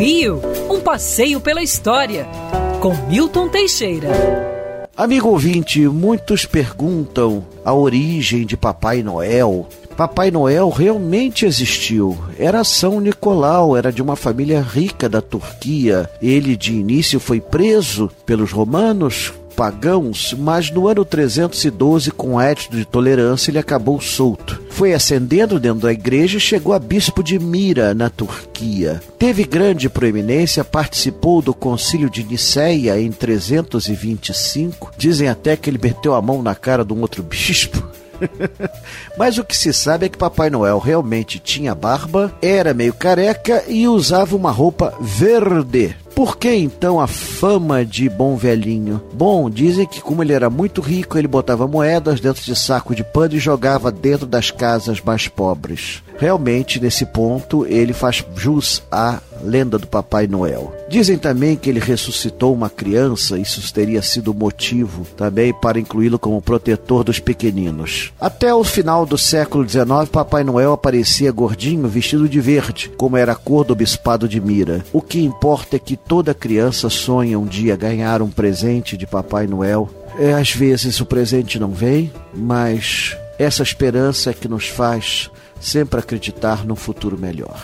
Rio, um passeio pela história, com Milton Teixeira. Amigo ouvinte, muitos perguntam a origem de Papai Noel. Papai Noel realmente existiu. Era São Nicolau, era de uma família rica da Turquia. Ele de início foi preso pelos romanos, pagãos, mas no ano 312, com étito de tolerância, ele acabou solto. Foi ascendendo dentro da igreja e chegou a bispo de Mira, na Turquia. Teve grande proeminência, participou do concílio de Niceia em 325. Dizem até que ele meteu a mão na cara de um outro bispo. Mas o que se sabe é que Papai Noel realmente tinha barba, era meio careca e usava uma roupa verde. Por que então a fama de bom velhinho? Bom, dizem que como ele era muito rico, ele botava moedas dentro de saco de pano e jogava dentro das casas mais pobres. Realmente, nesse ponto, ele faz jus à lenda do Papai Noel. Dizem também que ele ressuscitou uma criança, isso teria sido motivo também para incluí-lo como protetor dos pequeninos. Até o final do século XIX, Papai Noel aparecia gordinho, vestido de verde, como era a cor do bispado de Mira. O que importa é que toda criança sonha um dia ganhar um presente de Papai Noel. É, às vezes o presente não vem, mas essa esperança é que nos faz sempre acreditar num futuro melhor.